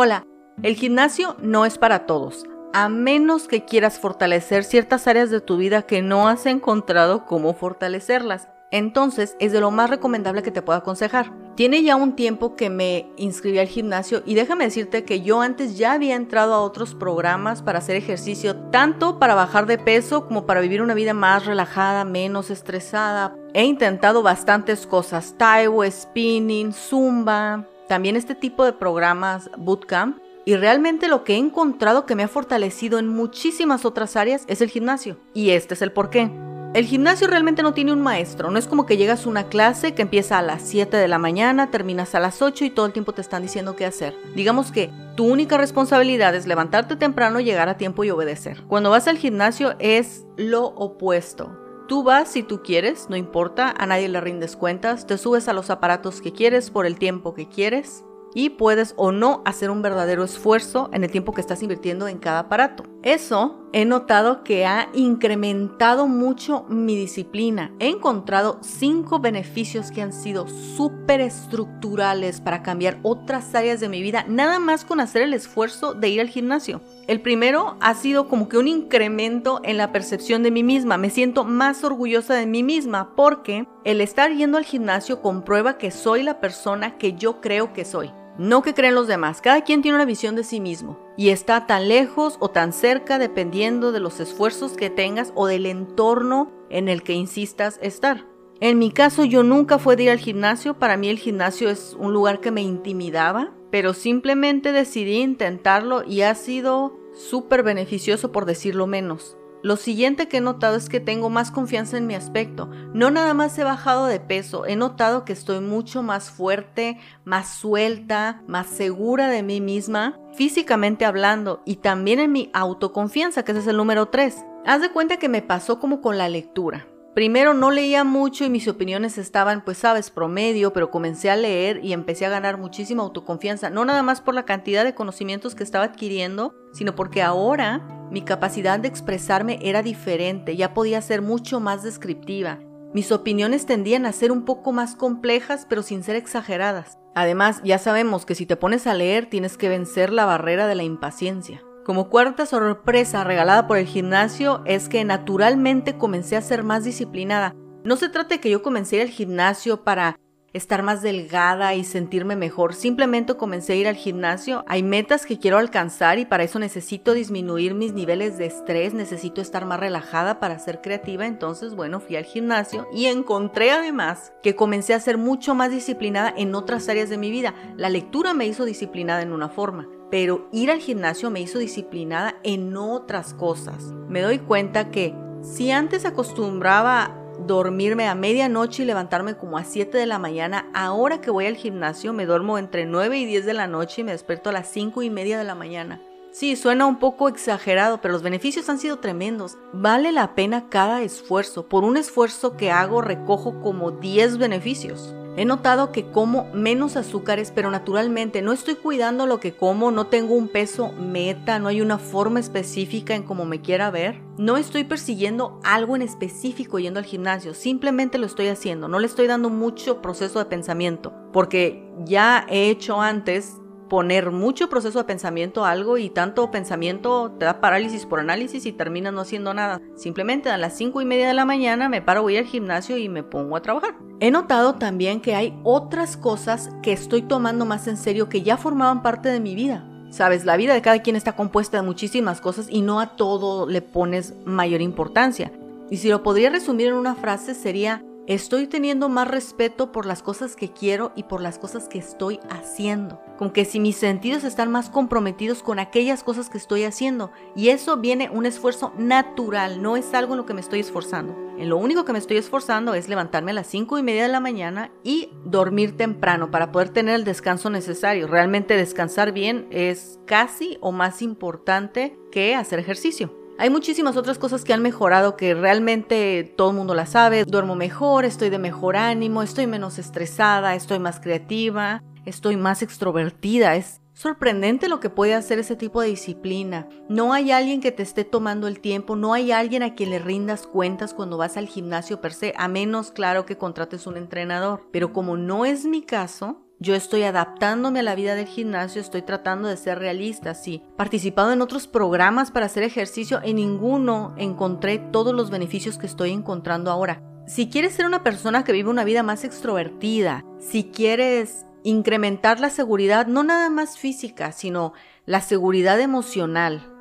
Hola, el gimnasio no es para todos, a menos que quieras fortalecer ciertas áreas de tu vida que no has encontrado cómo fortalecerlas. Entonces es de lo más recomendable que te puedo aconsejar. Tiene ya un tiempo que me inscribí al gimnasio y déjame decirte que yo antes ya había entrado a otros programas para hacer ejercicio, tanto para bajar de peso como para vivir una vida más relajada, menos estresada. He intentado bastantes cosas, Taiwo, spinning, zumba, también este tipo de programas, bootcamp, y realmente lo que he encontrado que me ha fortalecido en muchísimas otras áreas es el gimnasio. Y este es el porqué. El gimnasio realmente no tiene un maestro, no es como que llegas a una clase que empieza a las 7 de la mañana, terminas a las 8 y todo el tiempo te están diciendo qué hacer. Digamos que tu única responsabilidad es levantarte temprano, llegar a tiempo y obedecer. Cuando vas al gimnasio es lo opuesto. Tú vas si tú quieres, no importa, a nadie le rindes cuentas, te subes a los aparatos que quieres por el tiempo que quieres y puedes o no hacer un verdadero esfuerzo en el tiempo que estás invirtiendo en cada aparato. Eso he notado que ha incrementado mucho mi disciplina. He encontrado cinco beneficios que han sido súper estructurales para cambiar otras áreas de mi vida, nada más con hacer el esfuerzo de ir al gimnasio. El primero ha sido como que un incremento en la percepción de mí misma. Me siento más orgullosa de mí misma porque el estar yendo al gimnasio comprueba que soy la persona que yo creo que soy no que creen los demás. Cada quien tiene una visión de sí mismo y está tan lejos o tan cerca dependiendo de los esfuerzos que tengas o del entorno en el que insistas estar. En mi caso yo nunca fui de ir al gimnasio, para mí el gimnasio es un lugar que me intimidaba, pero simplemente decidí intentarlo y ha sido súper beneficioso por decirlo menos. Lo siguiente que he notado es que tengo más confianza en mi aspecto. No nada más he bajado de peso, he notado que estoy mucho más fuerte, más suelta, más segura de mí misma, físicamente hablando, y también en mi autoconfianza, que ese es el número 3. Haz de cuenta que me pasó como con la lectura. Primero no leía mucho y mis opiniones estaban, pues sabes, promedio, pero comencé a leer y empecé a ganar muchísima autoconfianza, no nada más por la cantidad de conocimientos que estaba adquiriendo, sino porque ahora mi capacidad de expresarme era diferente, ya podía ser mucho más descriptiva. Mis opiniones tendían a ser un poco más complejas, pero sin ser exageradas. Además, ya sabemos que si te pones a leer tienes que vencer la barrera de la impaciencia. Como cuarta sorpresa regalada por el gimnasio es que naturalmente comencé a ser más disciplinada. No se trata de que yo comencé al gimnasio para estar más delgada y sentirme mejor. Simplemente comencé a ir al gimnasio. Hay metas que quiero alcanzar y para eso necesito disminuir mis niveles de estrés, necesito estar más relajada para ser creativa. Entonces, bueno, fui al gimnasio y encontré además que comencé a ser mucho más disciplinada en otras áreas de mi vida. La lectura me hizo disciplinada en una forma. Pero ir al gimnasio me hizo disciplinada en otras cosas. Me doy cuenta que si antes acostumbraba dormirme a medianoche y levantarme como a 7 de la mañana. Ahora que voy al gimnasio me duermo entre 9 y 10 de la noche y me despierto a las 5 y media de la mañana. Sí, suena un poco exagerado, pero los beneficios han sido tremendos. Vale la pena cada esfuerzo. Por un esfuerzo que hago recojo como 10 beneficios. He notado que como menos azúcares, pero naturalmente no estoy cuidando lo que como, no tengo un peso meta, no hay una forma específica en cómo me quiera ver. No estoy persiguiendo algo en específico yendo al gimnasio, simplemente lo estoy haciendo, no le estoy dando mucho proceso de pensamiento, porque ya he hecho antes poner mucho proceso de pensamiento a algo y tanto pensamiento te da parálisis por análisis y terminas no haciendo nada. Simplemente a las 5 y media de la mañana me paro, voy al gimnasio y me pongo a trabajar. He notado también que hay otras cosas que estoy tomando más en serio que ya formaban parte de mi vida. Sabes, la vida de cada quien está compuesta de muchísimas cosas y no a todo le pones mayor importancia. Y si lo podría resumir en una frase sería, Estoy teniendo más respeto por las cosas que quiero y por las cosas que estoy haciendo. Con que si mis sentidos están más comprometidos con aquellas cosas que estoy haciendo. Y eso viene un esfuerzo natural, no es algo en lo que me estoy esforzando. En lo único que me estoy esforzando es levantarme a las 5 y media de la mañana y dormir temprano para poder tener el descanso necesario. Realmente descansar bien es casi o más importante que hacer ejercicio. Hay muchísimas otras cosas que han mejorado que realmente todo el mundo las sabe. Duermo mejor, estoy de mejor ánimo, estoy menos estresada, estoy más creativa, estoy más extrovertida. Es sorprendente lo que puede hacer ese tipo de disciplina. No hay alguien que te esté tomando el tiempo, no hay alguien a quien le rindas cuentas cuando vas al gimnasio per se, a menos claro que contrates un entrenador. Pero como no es mi caso, yo estoy adaptándome a la vida del gimnasio, estoy tratando de ser realista, sí. Participado en otros programas para hacer ejercicio, en ninguno encontré todos los beneficios que estoy encontrando ahora. Si quieres ser una persona que vive una vida más extrovertida, si quieres incrementar la seguridad, no nada más física, sino la seguridad emocional,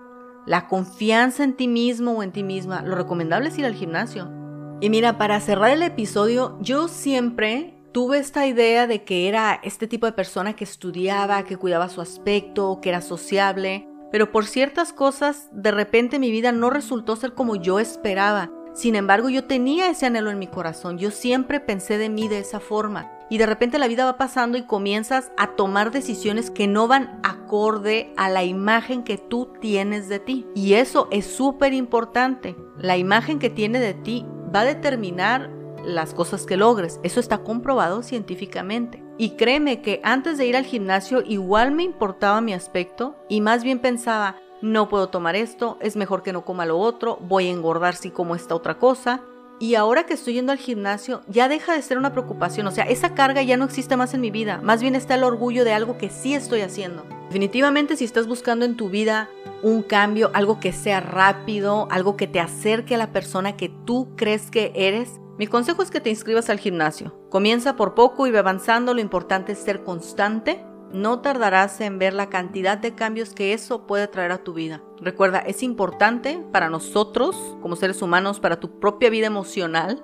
la confianza en ti mismo o en ti misma, lo recomendable es ir al gimnasio. Y mira, para cerrar el episodio, yo siempre tuve esta idea de que era este tipo de persona que estudiaba, que cuidaba su aspecto, que era sociable, pero por ciertas cosas de repente mi vida no resultó ser como yo esperaba. Sin embargo, yo tenía ese anhelo en mi corazón, yo siempre pensé de mí de esa forma. Y de repente la vida va pasando y comienzas a tomar decisiones que no van acorde a la imagen que tú tienes de ti. Y eso es súper importante. La imagen que tiene de ti va a determinar las cosas que logres. Eso está comprobado científicamente. Y créeme que antes de ir al gimnasio igual me importaba mi aspecto y más bien pensaba, no puedo tomar esto, es mejor que no coma lo otro, voy a engordar si como esta otra cosa. Y ahora que estoy yendo al gimnasio, ya deja de ser una preocupación, o sea, esa carga ya no existe más en mi vida, más bien está el orgullo de algo que sí estoy haciendo. Definitivamente si estás buscando en tu vida un cambio, algo que sea rápido, algo que te acerque a la persona que tú crees que eres, mi consejo es que te inscribas al gimnasio. Comienza por poco y ve avanzando, lo importante es ser constante. No tardarás en ver la cantidad de cambios que eso puede traer a tu vida. Recuerda, es importante para nosotros, como seres humanos, para tu propia vida emocional,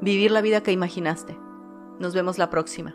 vivir la vida que imaginaste. Nos vemos la próxima.